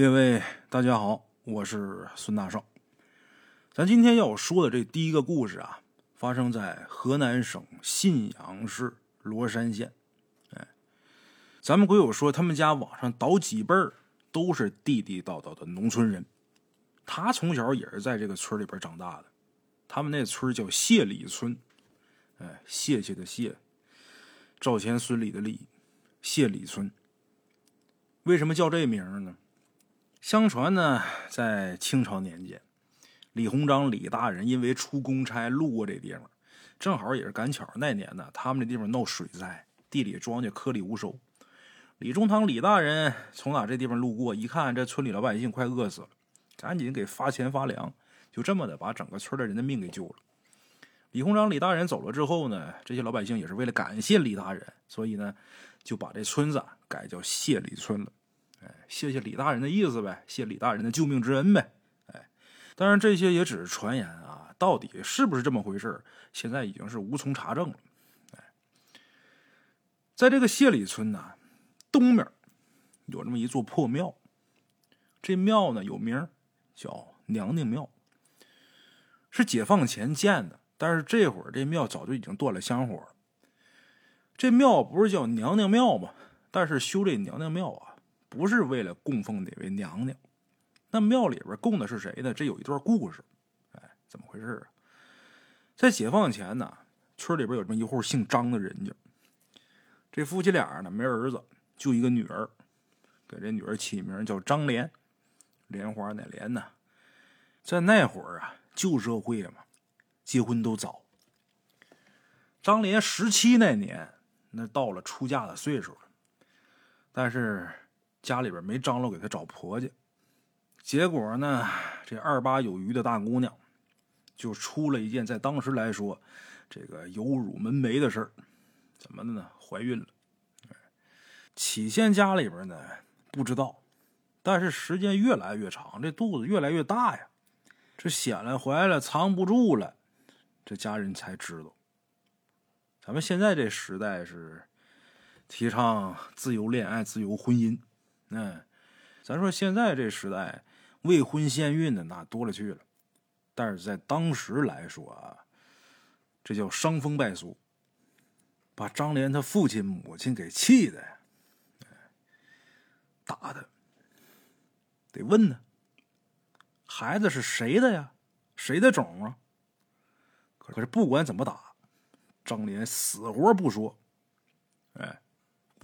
各位大家好，我是孙大圣。咱今天要说的这第一个故事啊，发生在河南省信阳市罗山县。哎，咱们鬼友说，他们家往上倒几辈儿都是地地道道的农村人。他从小也是在这个村里边长大的。他们那村叫谢里村，哎，谢谢的谢，赵钱孙李的李，谢里村。为什么叫这名呢？相传呢，在清朝年间，李鸿章李大人因为出公差路过这地方，正好也是赶巧那年呢，他们这地方闹水灾，地里庄稼颗粒无收。李中堂李大人从哪这地方路过，一看这村里老百姓快饿死了，赶紧给发钱发粮，就这么的把整个村的人的命给救了。李鸿章李大人走了之后呢，这些老百姓也是为了感谢李大人，所以呢，就把这村子改叫谢李村了。哎，谢谢李大人的意思呗，谢李大人的救命之恩呗。哎，当然这些也只是传言啊，到底是不是这么回事现在已经是无从查证了。哎，在这个谢里村呢，东面有这么一座破庙，这庙呢有名叫娘娘庙，是解放前建的，但是这会儿这庙早就已经断了香火了。这庙不是叫娘娘庙吗？但是修这娘娘庙啊。不是为了供奉哪位娘娘，那庙里边供的是谁呢？这有一段故事，哎，怎么回事啊？在解放前呢，村里边有这么一户姓张的人家，这夫妻俩呢没儿子，就一个女儿，给这女儿起名叫张莲，莲花那莲呢？在那会儿啊，旧社会嘛，结婚都早。张莲十七那年，那到了出嫁的岁数了，但是。家里边没张罗给她找婆家，结果呢，这二八有余的大姑娘就出了一件在当时来说这个有辱门楣的事儿，怎么的呢？怀孕了。起先家里边呢不知道，但是时间越来越长，这肚子越来越大呀，这显了怀了，藏不住了，这家人才知道。咱们现在这时代是提倡自由恋爱、自由婚姻。嗯，咱说现在这时代，未婚先孕的那多了去了，但是在当时来说啊，这叫伤风败俗，把张莲他父亲母亲给气的呀，打的，得问呢，孩子是谁的呀？谁的种啊？可是不管怎么打，张莲死活不说，哎，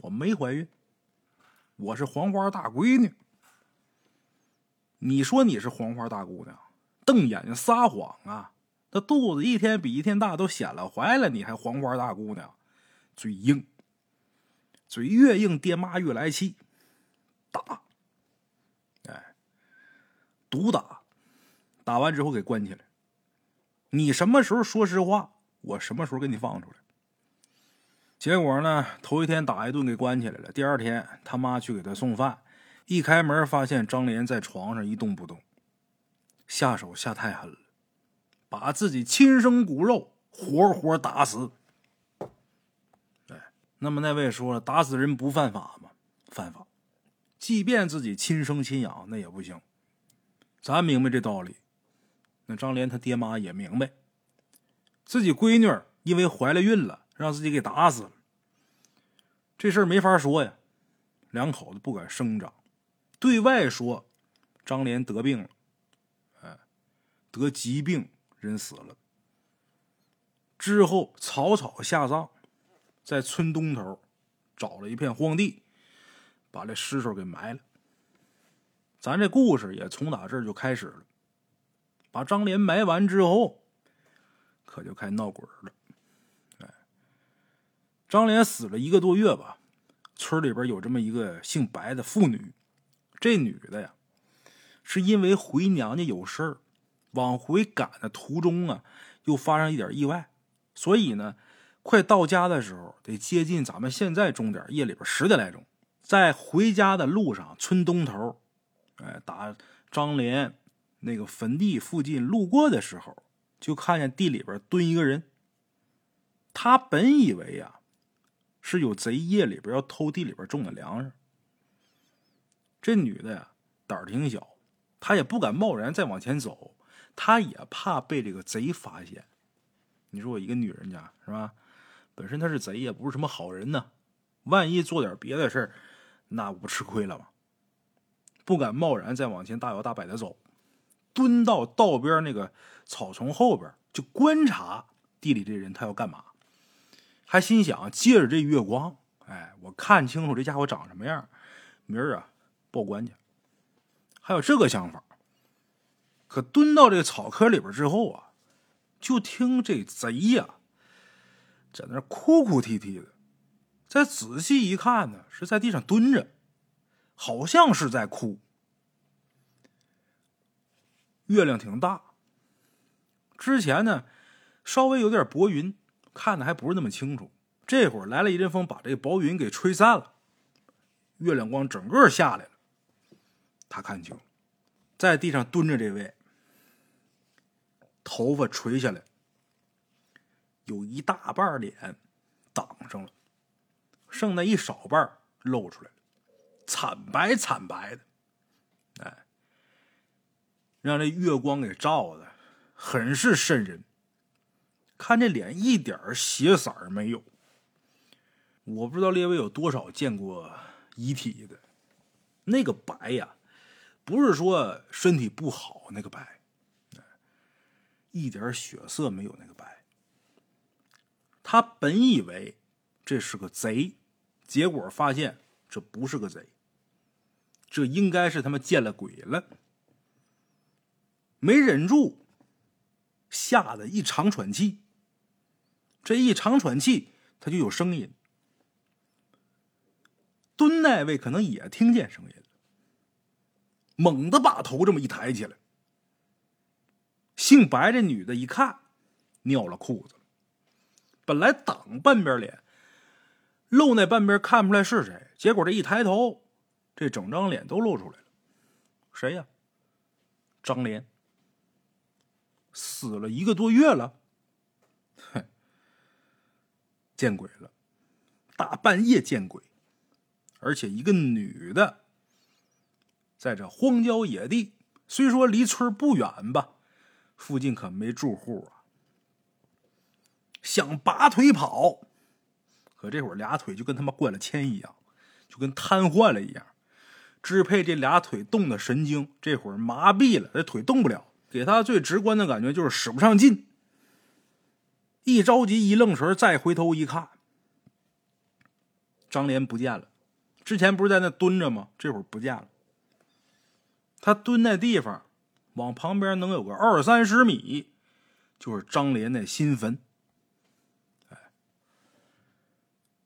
我没怀孕。我是黄花大闺女，你说你是黄花大姑娘，瞪眼睛撒谎啊！那肚子一天比一天大，都显了怀了，你还黄花大姑娘，嘴硬，嘴越硬，爹妈越来气，打，哎，毒打，打完之后给关起来。你什么时候说实话，我什么时候给你放出来。结果呢？头一天打一顿给关起来了。第二天他妈去给他送饭，一开门发现张莲在床上一动不动，下手下太狠了，把自己亲生骨肉活活打死。哎，那么那位说了打死人不犯法吗？犯法，即便自己亲生亲养那也不行。咱明白这道理，那张莲他爹妈也明白，自己闺女因为怀了孕了。让自己给打死了，这事儿没法说呀。两口子不敢声张，对外说张莲得病了，哎，得疾病，人死了。之后草草下葬，在村东头找了一片荒地，把这尸首给埋了。咱这故事也从打这儿就开始了。把张莲埋完之后，可就开闹鬼了。张莲死了一个多月吧，村里边有这么一个姓白的妇女，这女的呀，是因为回娘家有事儿，往回赶的途中啊，又发生一点意外，所以呢，快到家的时候得接近咱们现在钟点，夜里边十点来钟，在回家的路上，村东头，哎，打张莲那个坟地附近路过的时候，就看见地里边蹲一个人，他本以为呀。是有贼夜里边要偷地里边种的粮食。这女的呀，胆儿挺小，她也不敢贸然再往前走，她也怕被这个贼发现。你说我一个女人家是吧？本身她是贼，也不是什么好人呢。万一做点别的事儿，那不吃亏了吗？不敢贸然再往前大摇大摆的走，蹲到道边那个草丛后边，就观察地里这人他要干嘛。还心想借着这月光，哎，我看清楚这家伙长什么样，明儿啊报官去。还有这个想法。可蹲到这草坑里边之后啊，就听这贼呀在那哭哭啼啼的。再仔细一看呢，是在地上蹲着，好像是在哭。月亮挺大，之前呢稍微有点薄云，看的还不是那么清楚。这会儿来了一阵风，把这个薄云给吹散了，月亮光整个下来了。他看清，在地上蹲着这位，头发垂下来，有一大半脸挡上了。剩那一少半露出来了，惨白惨白的，哎，让这月光给照的，很是瘆人。看这脸一点血色没有，我不知道列位有多少见过遗体的，那个白呀，不是说身体不好那个白，一点血色没有那个白。他本以为这是个贼。结果发现这不是个贼，这应该是他妈见了鬼了，没忍住，吓得一长喘气。这一长喘气，他就有声音。蹲那位可能也听见声音了，猛地把头这么一抬起来。姓白这女的一看，尿了裤子了，本来挡半边脸。露那半边看不出来是谁，结果这一抬头，这整张脸都露出来了。谁呀？张莲。死了一个多月了。哼，见鬼了！大半夜见鬼，而且一个女的，在这荒郊野地，虽说离村不远吧，附近可没住户啊。想拔腿跑。可这会儿俩腿就跟他妈灌了铅一样，就跟瘫痪了一样，支配这俩腿动的神经这会儿麻痹了，这腿动不了。给他最直观的感觉就是使不上劲。一着急，一愣神，再回头一看，张莲不见了。之前不是在那蹲着吗？这会儿不见了。他蹲那地方，往旁边能有个二三十米，就是张莲那新坟。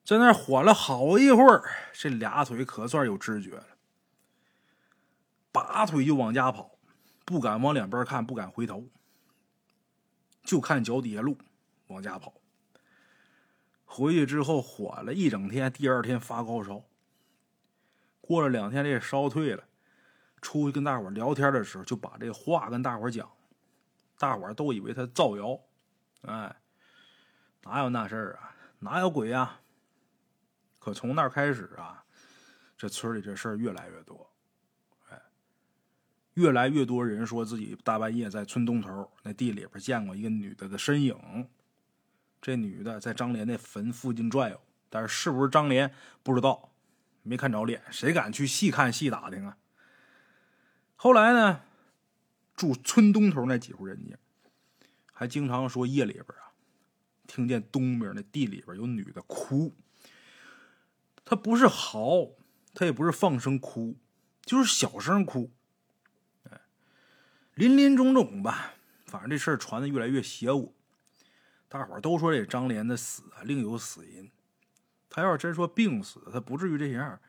在那缓了好一会儿，这俩腿可算有知觉了，拔腿就往家跑，不敢往两边看，不敢回头，就看脚底下路，往家跑。回去之后缓了一整天，第二天发高烧。过了两天，这烧退了，出去跟大伙聊天的时候，就把这话跟大伙讲，大伙都以为他造谣，哎，哪有那事儿啊？哪有鬼呀？可从那开始啊，这村里这事儿越来越多，哎，越来越多人说自己大半夜在村东头那地里边见过一个女的的身影。这女的在张莲那坟附近转悠，但是是不是张莲不知道，没看着脸，谁敢去细看细打听啊？后来呢，住村东头那几户人家，还经常说夜里边啊，听见东边那地里边有女的哭。他不是嚎，他也不是放声哭，就是小声哭。林林总总吧，反正这事儿传的越来越邪乎。大伙儿都说这张莲的死啊，另有死因。他要是真说病死，他不至于这样，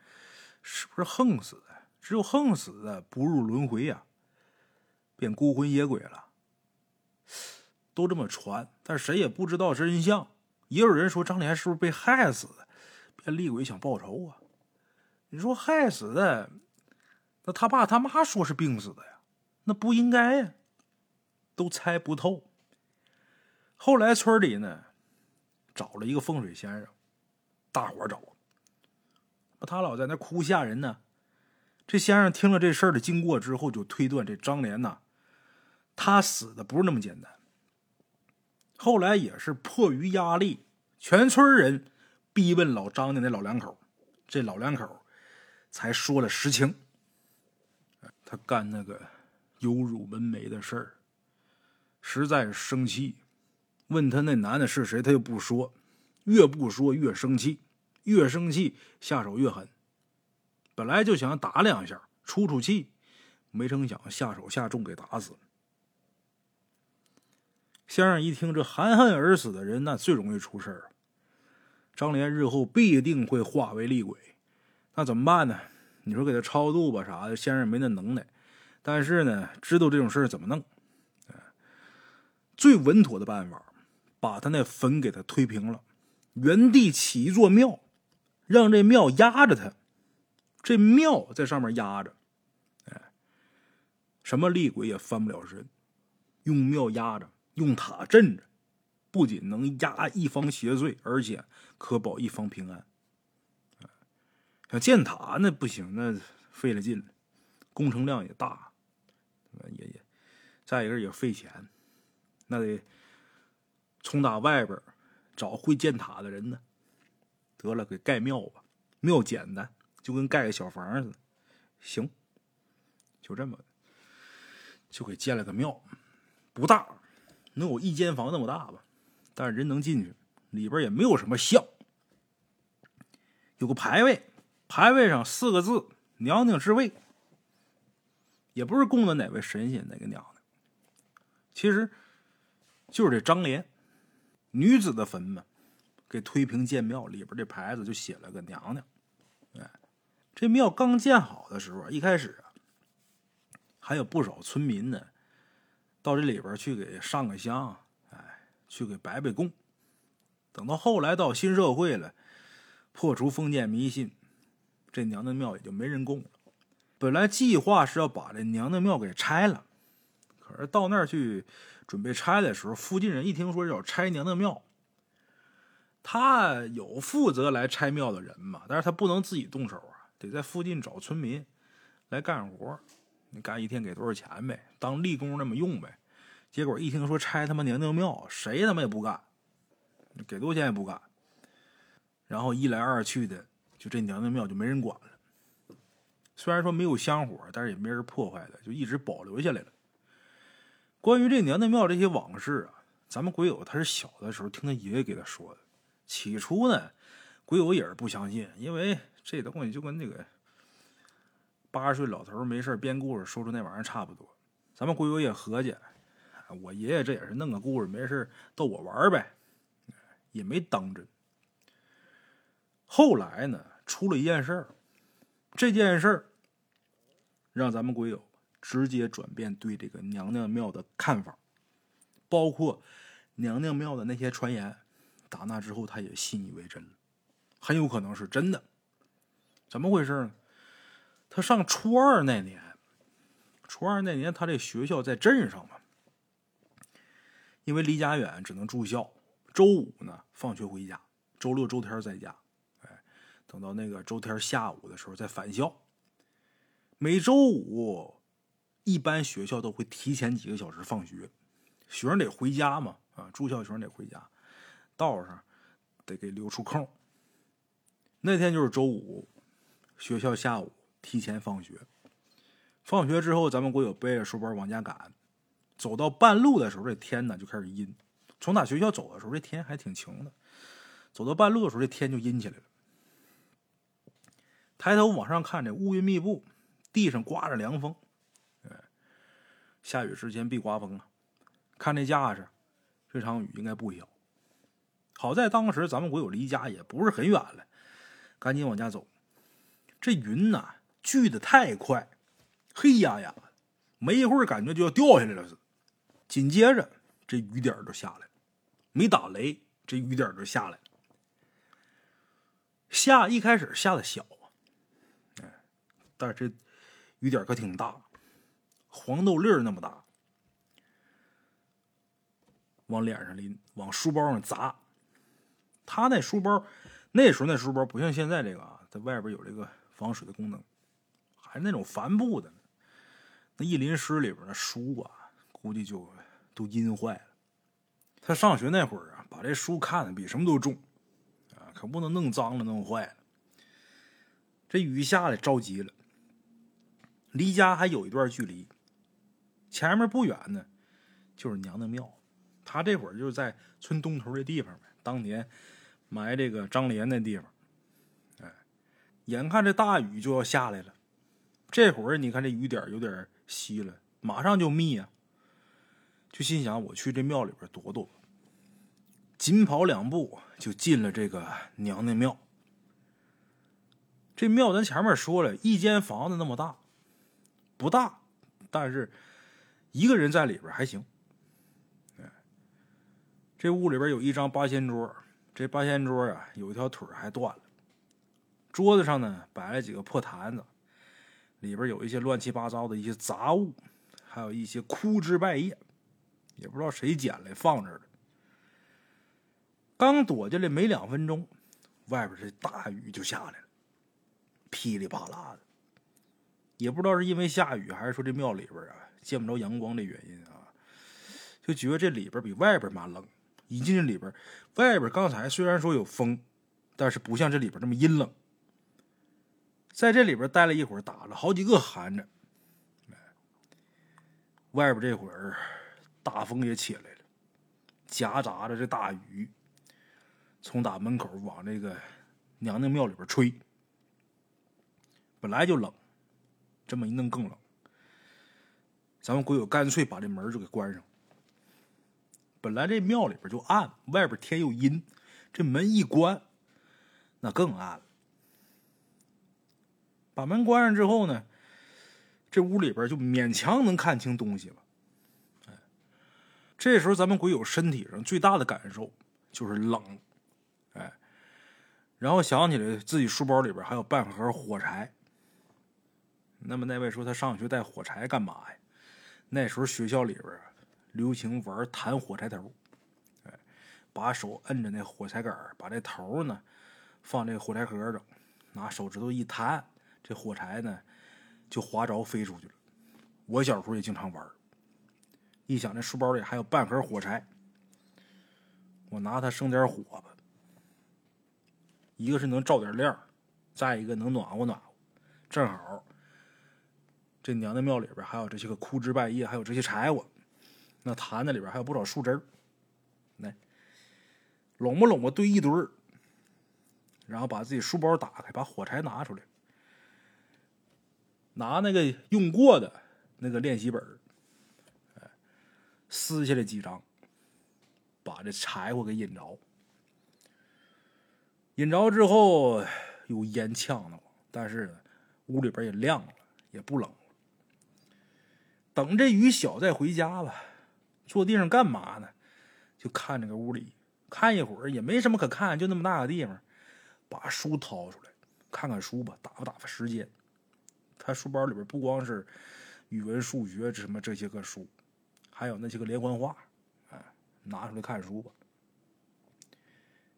是不是横死的？只有横死的不入轮回呀，变孤魂野鬼了。都这么传，但谁也不知道真相。也有人说张莲是不是被害死的？这厉鬼想报仇啊！你说害死的，那他爸他妈说是病死的呀，那不应该呀，都猜不透。后来村里呢，找了一个风水先生，大伙找，他老在那哭吓人呢，这先生听了这事儿的经过之后，就推断这张莲呐，他死的不是那么简单。后来也是迫于压力，全村人逼问老张家那老两口，这老两口才说了实情。他干那个有辱门楣的事儿，实在是生气。问他那男的是谁，他又不说，越不说越生气，越生气下手越狠。本来就想打两下出出气，没成想下手下重给打死了。先生一听这含恨而死的人，那最容易出事儿。张莲日后必定会化为厉鬼，那怎么办呢？你说给他超度吧啥的，先生没那能耐。但是呢，知道这种事儿怎么弄？最稳妥的办法，把他那坟给他推平了，原地起一座庙，让这庙压着他。这庙在上面压着，哎，什么厉鬼也翻不了身。用庙压着，用塔镇着，不仅能压一方邪祟，而且可保一方平安。像建塔那不行，那费了劲了，工程量也大，也也，再一个也费钱，那得从打外边找会建塔的人呢。得了，给盖庙吧，庙简单。就跟盖个小房似的，行，就这么，就给建了个庙，不大，能有一间房那么大吧，但是人能进去，里边也没有什么像，有个牌位，牌位上四个字“娘娘之位”，也不是供的哪位神仙哪个娘娘，其实就是这张莲女子的坟嘛，给推平建庙，里边这牌子就写了个娘娘，哎。这庙刚建好的时候，一开始啊，还有不少村民呢，到这里边去给上个香，哎，去给拜拜供。等到后来到新社会了，破除封建迷信，这娘娘庙也就没人供了。本来计划是要把这娘娘庙给拆了，可是到那儿去准备拆的时候，附近人一听说要拆娘娘庙，他有负责来拆庙的人嘛，但是他不能自己动手啊。得在附近找村民来干活，你干一天给多少钱呗？当力工那么用呗。结果一听说拆他妈娘娘庙，谁他妈也不干，给多少钱也不干。然后一来二去的，就这娘娘庙就没人管了。虽然说没有香火，但是也没人破坏的，就一直保留下来了。关于这娘娘庙这些往事啊，咱们鬼友他是小的时候听他爷爷给他说的。起初呢，鬼友也是不相信，因为。这东西就跟那个八十岁老头没事编故事说出那玩意儿差不多。咱们鬼友也合计，我爷爷这也是弄个故事，没事逗我玩呗，也没当真。后来呢，出了一件事儿，这件事儿让咱们鬼友直接转变对这个娘娘庙的看法，包括娘娘庙的那些传言，打那之后他也信以为真，很有可能是真的。怎么回事呢？他上初二那年，初二那年他这学校在镇上嘛，因为离家远，只能住校。周五呢，放学回家；周六、周天在家。哎，等到那个周天下午的时候再返校。每周五，一般学校都会提前几个小时放学，学生得回家嘛，啊，住校学生得回家，道上得给留出空。那天就是周五。学校下午提前放学，放学之后，咱们国友背着书包往家赶，走到半路的时候，这天呢就开始阴。从打学校走的时候，这天还挺晴的，走到半路的时候，这天就阴起来了。抬头往上看，这乌云密布，地上刮着凉风，下雨之前必刮风啊！看这架势，这场雨应该不小。好在当时咱们国友离家也不是很远了，赶紧往家走。这云呐聚的太快，黑压压的，没一会儿感觉就要掉下来了似的。紧接着这雨点就下来了，没打雷，这雨点就下来。下一开始下的小啊，哎，但是这雨点可挺大，黄豆粒儿那么大，往脸上淋，往书包上砸。他那书包，那时候那书包不像现在这个啊，在外边有这个。防水的功能，还是那种帆布的，那一淋湿里边的书啊，估计就都阴坏了。他上学那会儿啊，把这书看的比什么都重啊，可不能弄脏了、弄坏了。这雨下来着急了，离家还有一段距离，前面不远呢，就是娘娘庙。他这会儿就在村东头这地方，当年埋这个张莲那地方。哎，眼看这大雨就要下来了，这会儿你看这雨点有点稀了，马上就密啊。就心想我去这庙里边躲躲，紧跑两步就进了这个娘娘庙。这庙咱前面说了一间房子那么大，不大，但是一个人在里边还行。这屋里边有一张八仙桌，这八仙桌啊有一条腿还断了。桌子上呢摆了几个破坛子，里边有一些乱七八糟的一些杂物，还有一些枯枝败叶，也不知道谁捡来放这的。刚躲进来没两分钟，外边这大雨就下来了，噼里啪啦的。也不知道是因为下雨，还是说这庙里边啊见不着阳光的原因啊，就觉得这里边比外边蛮冷。一进这里边，外边刚才虽然说有风，但是不像这里边这么阴冷。在这里边待了一会儿，打了好几个寒颤。外边这会儿大风也起来了，夹杂着这大雨，从打门口往这个娘娘庙里边吹。本来就冷，这么一弄更冷。咱们鬼友干脆把这门就给关上。本来这庙里边就暗，外边天又阴，这门一关，那更暗了。把门关上之后呢，这屋里边就勉强能看清东西了。哎，这时候咱们鬼友身体上最大的感受就是冷，哎，然后想起来自己书包里边还有半盒火柴。那么那位说他上学带火柴干嘛呀？那时候学校里边。流行玩弹火柴头，哎，把手摁着那火柴杆把这头呢放这个火柴盒上，拿手指头一弹，这火柴呢就划着飞出去了。我小时候也经常玩，一想这书包里还有半盒火柴，我拿它生点火吧，一个是能照点亮，再一个能暖和暖和，正好这娘娘庙里边还有这些个枯枝败叶，还有这些柴火。那坛子里边还有不少树枝儿，来拢吧拢吧堆一堆儿，然后把自己书包打开，把火柴拿出来，拿那个用过的那个练习本，撕下来几张，把这柴火给引着，引着之后有烟呛的但是屋里边也亮了，也不冷，等这雨小再回家吧。坐地上干嘛呢？就看这个屋里，看一会儿也没什么可看，就那么大个地方，把书掏出来看看书吧，打发打发时间。他书包里边不光是语文、数学什么这些个书，还有那些个连环画，啊，拿出来看书吧。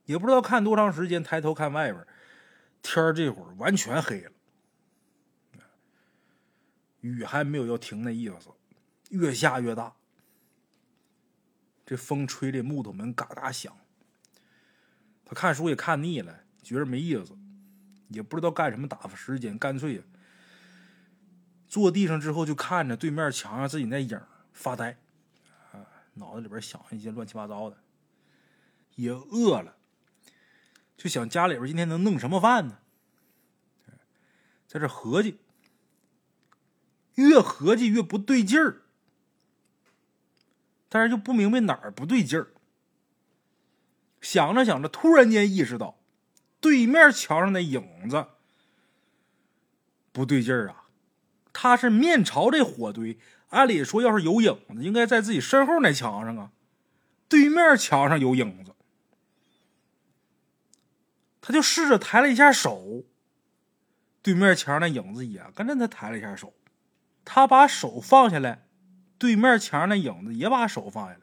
也不知道看多长时间，抬头看外边，天这会儿完全黑了，雨还没有要停的意思，越下越大。这风吹的木头门嘎嘎响。他看书也看腻了，觉着没意思，也不知道干什么打发时间，干脆坐地上之后就看着对面墙上自己那影发呆，啊，脑子里边想一些乱七八糟的。也饿了，就想家里边今天能弄什么饭呢？在这合计，越合计越不对劲儿。但是就不明白哪儿不对劲儿，想着想着，突然间意识到，对面墙上的影子不对劲儿啊！他是面朝这火堆，按理说要是有影子，应该在自己身后那墙上啊。对面墙上有影子，他就试着抬了一下手，对面墙那影子也跟着他抬了一下手，他把手放下来。对面墙那影子也把手放下来，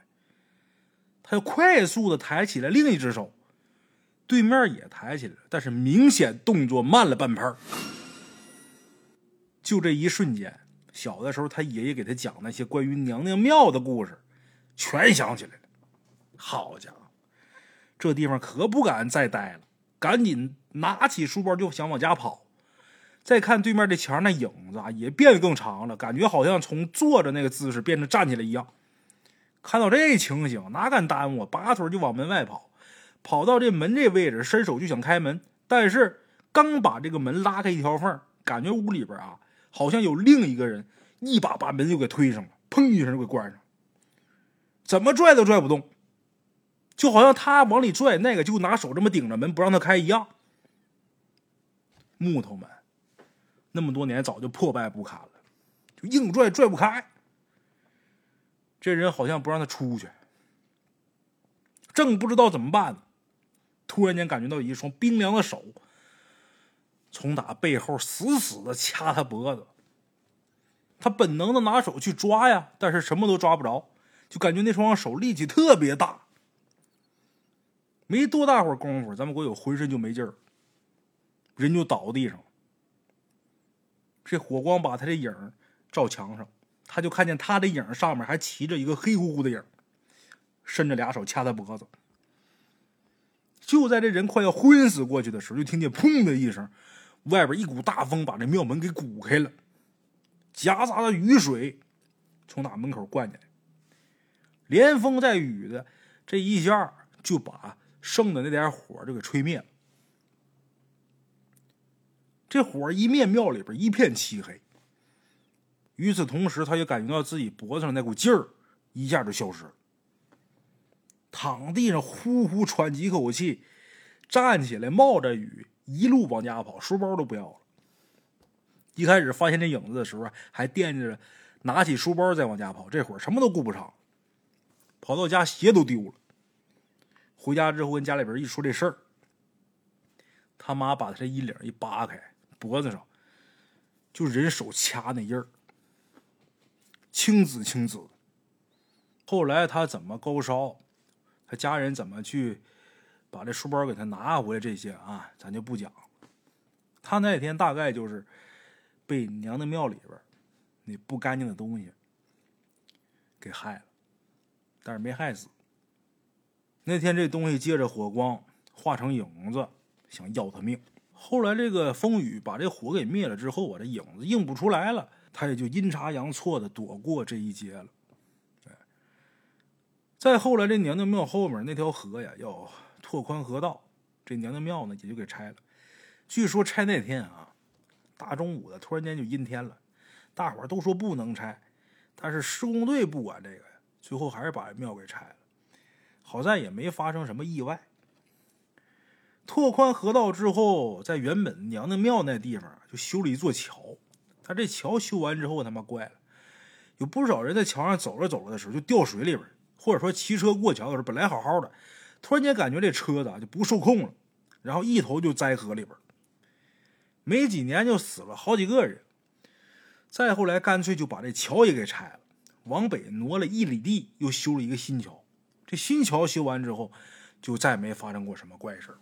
他又快速的抬起来另一只手，对面也抬起来，但是明显动作慢了半拍就这一瞬间，小的时候他爷爷给他讲那些关于娘娘庙的故事，全想起来了。好家伙，这地方可不敢再待了，赶紧拿起书包就想往家跑。再看对面这墙，那影子啊也变得更长了，感觉好像从坐着那个姿势变成站起来一样。看到这情形，哪敢耽误，拔腿就往门外跑。跑到这门这位置，伸手就想开门，但是刚把这个门拉开一条缝，感觉屋里边啊好像有另一个人一把把门就给推上了，砰一声就给关上，怎么拽都拽不动。就好像他往里拽，那个就拿手这么顶着门不让他开一样。木头门，那么多年早就破败不堪了，就硬拽拽不开。这人好像不让他出去，正不知道怎么办呢，突然间感觉到一双冰凉的手从打背后死死的掐他脖子。他本能的拿手去抓呀，但是什么都抓不着，就感觉那双手力气特别大。没多大会儿功夫，咱们国友浑身就没劲儿，人就倒地上。这火光把他这影照墙上，他就看见他的影上面还骑着一个黑乎乎的影，伸着俩手掐他脖子。就在这人快要昏死过去的时候，就听见“砰”的一声，外边一股大风把这庙门给鼓开了，夹杂的雨水从那门口灌进来，连风带雨的，这一下就把。剩的那点火就给吹灭了。这火一灭，庙里边一片漆黑。与此同时，他就感觉到自己脖子上那股劲儿一下就消失了。躺地上呼呼喘几口气，站起来冒着雨，一路往家跑，书包都不要了。一开始发现这影子的时候，还惦记着拿起书包再往家跑，这会儿什么都顾不上，跑到家鞋都丢了。回家之后跟家里边一说这事儿，他妈把他这衣领一扒开，脖子上就人手掐那印儿，青紫青紫。后来他怎么高烧，他家人怎么去把这书包给他拿回来，这些啊，咱就不讲。他那天大概就是被娘娘庙里边那不干净的东西给害了，但是没害死。那天这东西借着火光化成影子，想要他命。后来这个风雨把这火给灭了之后我，这影子映不出来了，他也就阴差阳错的躲过这一劫了。再后来，这娘娘庙后面那条河呀，要拓宽河道，这娘娘庙呢也就给拆了。据说拆那天啊，大中午的，突然间就阴天了，大伙儿都说不能拆，但是施工队不管这个呀，最后还是把庙给拆了。好在也没发生什么意外。拓宽河道之后，在原本娘娘庙那地方就修了一座桥。他这桥修完之后，他妈怪了，有不少人在桥上走着走着的时候就掉水里边，或者说骑车过桥的时候本来好好的，突然间感觉这车子就不受控了，然后一头就栽河里边。没几年就死了好几个人。再后来，干脆就把这桥也给拆了，往北挪了一里地，又修了一个新桥。这新桥修完之后，就再没发生过什么怪事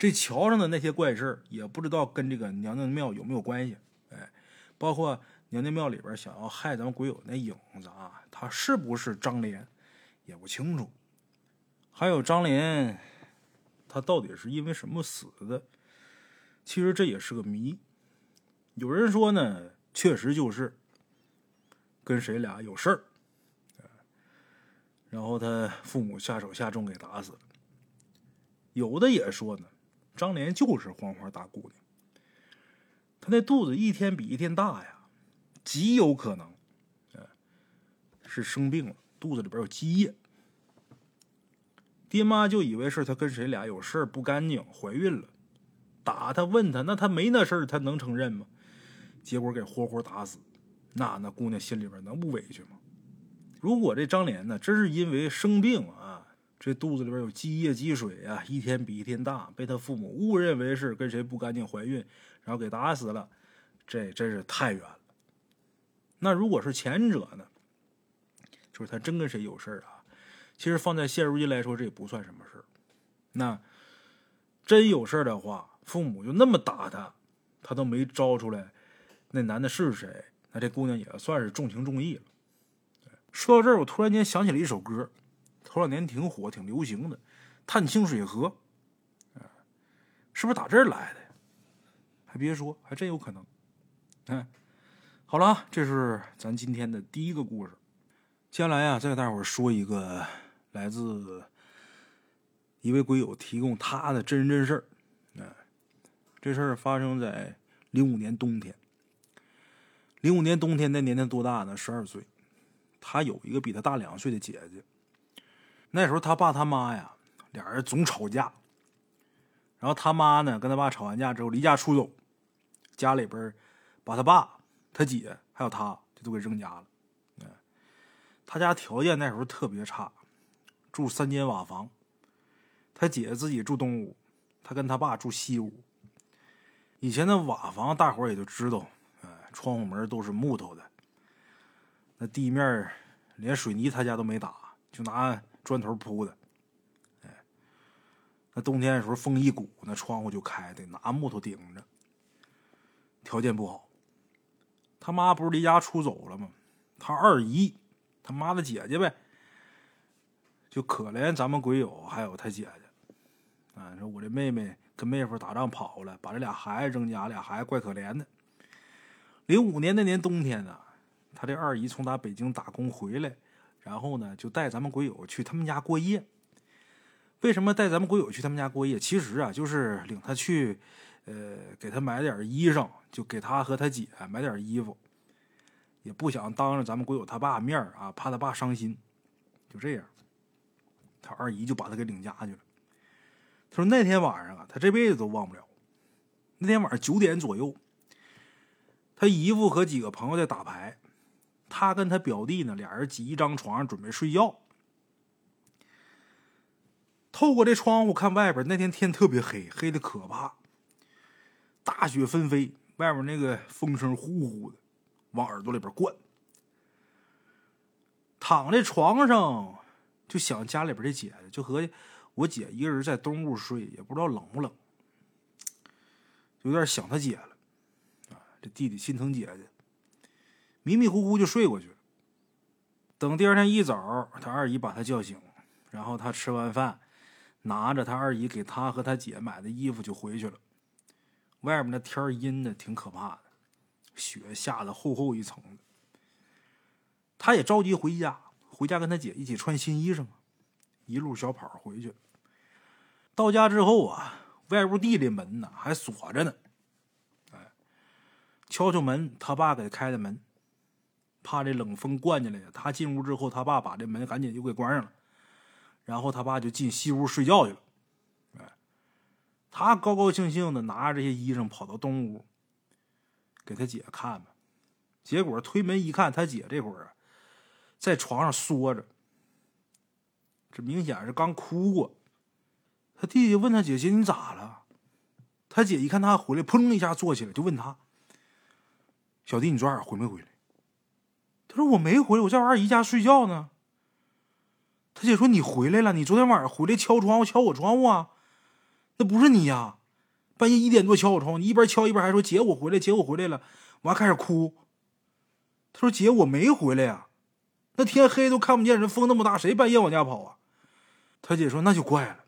这桥上的那些怪事也不知道跟这个娘娘庙有没有关系。哎，包括娘娘庙里边想要害咱们鬼友那影子啊，他是不是张莲，也不清楚。还有张莲，他到底是因为什么死的？其实这也是个谜。有人说呢，确实就是跟谁俩有事儿。然后他父母下手下重给打死了。有的也说呢，张莲就是黄花大姑娘。她那肚子一天比一天大呀，极有可能，是生病了，肚子里边有积液。爹妈就以为是她跟谁俩有事儿不干净，怀孕了，打她问她，那她没那事儿，她能承认吗？结果给活活打死，那那姑娘心里边能不委屈吗？如果这张莲呢，真是因为生病啊，这肚子里边有积液积水啊，一天比一天大，被他父母误认为是跟谁不干净怀孕，然后给打死了，这真是太冤了。那如果是前者呢，就是他真跟谁有事啊？其实放在现如今来说，这也不算什么事那真有事的话，父母就那么打他，他都没招出来那男的是谁，那这姑娘也算是重情重义了。说到这儿，我突然间想起了一首歌，头两年挺火、挺流行的，《探清水河》，是不是打这儿来的？还别说，还真有可能。嗯，好了，这是咱今天的第一个故事。接下来啊，再给大伙儿说一个来自一位鬼友提供他的真人真事儿。哎，这事儿发生在零五年冬天。零五年冬天那年他多大呢？十二岁。他有一个比他大两岁的姐姐。那时候他爸他妈呀，俩人总吵架。然后他妈呢，跟他爸吵完架之后离家出走，家里边把他爸、他姐还有他就都给扔家了。他家条件那时候特别差，住三间瓦房。他姐自己住东屋，他跟他爸住西屋。以前的瓦房，大伙也就知道，哎，窗户门都是木头的。那地面连水泥他家都没打，就拿砖头铺的。哎，那冬天的时候风一鼓，那窗户就开，得拿木头顶着。条件不好。他妈不是离家出走了吗？他二姨，他妈的姐姐呗，就可怜咱们鬼友还有他姐姐。啊，说我这妹妹跟妹夫打仗跑了，把这俩孩子扔家，俩孩子怪可怜的。零五年那年冬天呢。他这二姨从打北京打工回来，然后呢，就带咱们鬼友去他们家过夜。为什么带咱们鬼友去他们家过夜？其实啊，就是领他去，呃，给他买点衣裳，就给他和他姐买点衣服，也不想当着咱们鬼友他爸面啊，怕他爸伤心。就这样，他二姨就把他给领家去了。他说那天晚上啊，他这辈子都忘不了。那天晚上九点左右，他姨夫和几个朋友在打牌。他跟他表弟呢，俩人挤一张床上准备睡觉。透过这窗户看外边，那天天特别黑，黑的可怕。大雪纷飞，外面那个风声呼呼的，往耳朵里边灌。躺在床上就想家里边的姐姐，就合计我姐一个人在东屋睡，也不知道冷不冷，有点想他姐了。啊，这弟弟心疼姐姐。迷迷糊糊就睡过去了。等第二天一早，他二姨把他叫醒，然后他吃完饭，拿着他二姨给他和他姐买的衣服就回去了。外面的天阴的挺可怕的，雪下的厚厚一层的。他也着急回家，回家跟他姐一起穿新衣裳，一路小跑回去。到家之后啊，外屋地里门呢还锁着呢。哎，敲敲门，他爸给开的门。怕这冷风灌进来，他进屋之后，他爸把这门赶紧就给关上了，然后他爸就进西屋睡觉去了。哎，他高高兴兴的拿着这些衣裳跑到东屋，给他姐看吧。结果推门一看，他姐这会儿啊，在床上缩着，这明显是刚哭过。他弟弟问他姐姐：“你咋了？”他姐一看他回来，砰一下坐起来，就问他：“小弟，你昨晚回没回来？”他说：“我没回来，我在我二姨家睡觉呢。”他姐说：“你回来了，你昨天晚上回来敲窗户，敲我窗户啊？那不是你呀？半夜一点多敲我窗户，你一边敲一边还说‘姐，我回来，姐，我回来了’，我还开始哭。”他说：“姐，我没回来呀，那天黑都看不见人，风那么大，谁半夜往家跑啊？”他姐说：“那就怪了。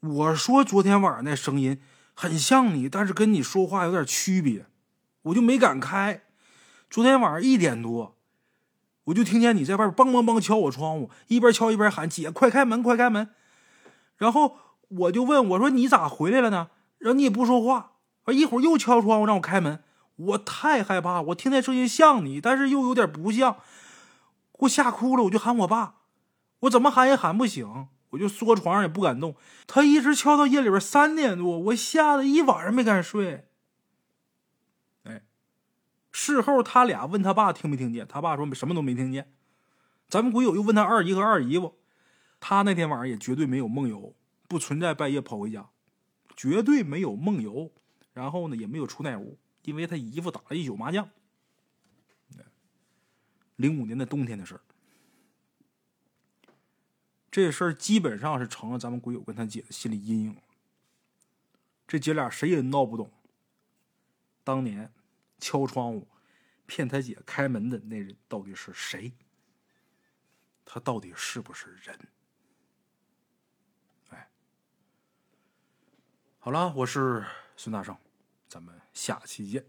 我说昨天晚上那声音很像你，但是跟你说话有点区别，我就没敢开。”昨天晚上一点多，我就听见你在外边梆梆梆敲我窗户，一边敲一边喊：“姐，快开门，快开门！”然后我就问我说：“你咋回来了呢？”然后你也不说话，啊一会儿又敲窗户让我开门，我太害怕，我听那声音像你，但是又有点不像，我吓哭了，我就喊我爸，我怎么喊也喊不醒，我就缩床上也不敢动。他一直敲到夜里边三点多，我吓得一晚上没敢睡。事后他俩问他爸听没听见，他爸说什么都没听见。咱们鬼友又问他二姨和二姨夫，他那天晚上也绝对没有梦游，不存在半夜跑回家，绝对没有梦游。然后呢，也没有出那屋，因为他姨夫打了一宿麻将。零五年的冬天的事儿，这事儿基本上是成了咱们鬼友跟他姐的心理阴影。这姐俩谁也闹不懂，当年。敲窗户、骗他姐开门的那人到底是谁？他到底是不是人？哎，好了，我是孙大圣，咱们下期见。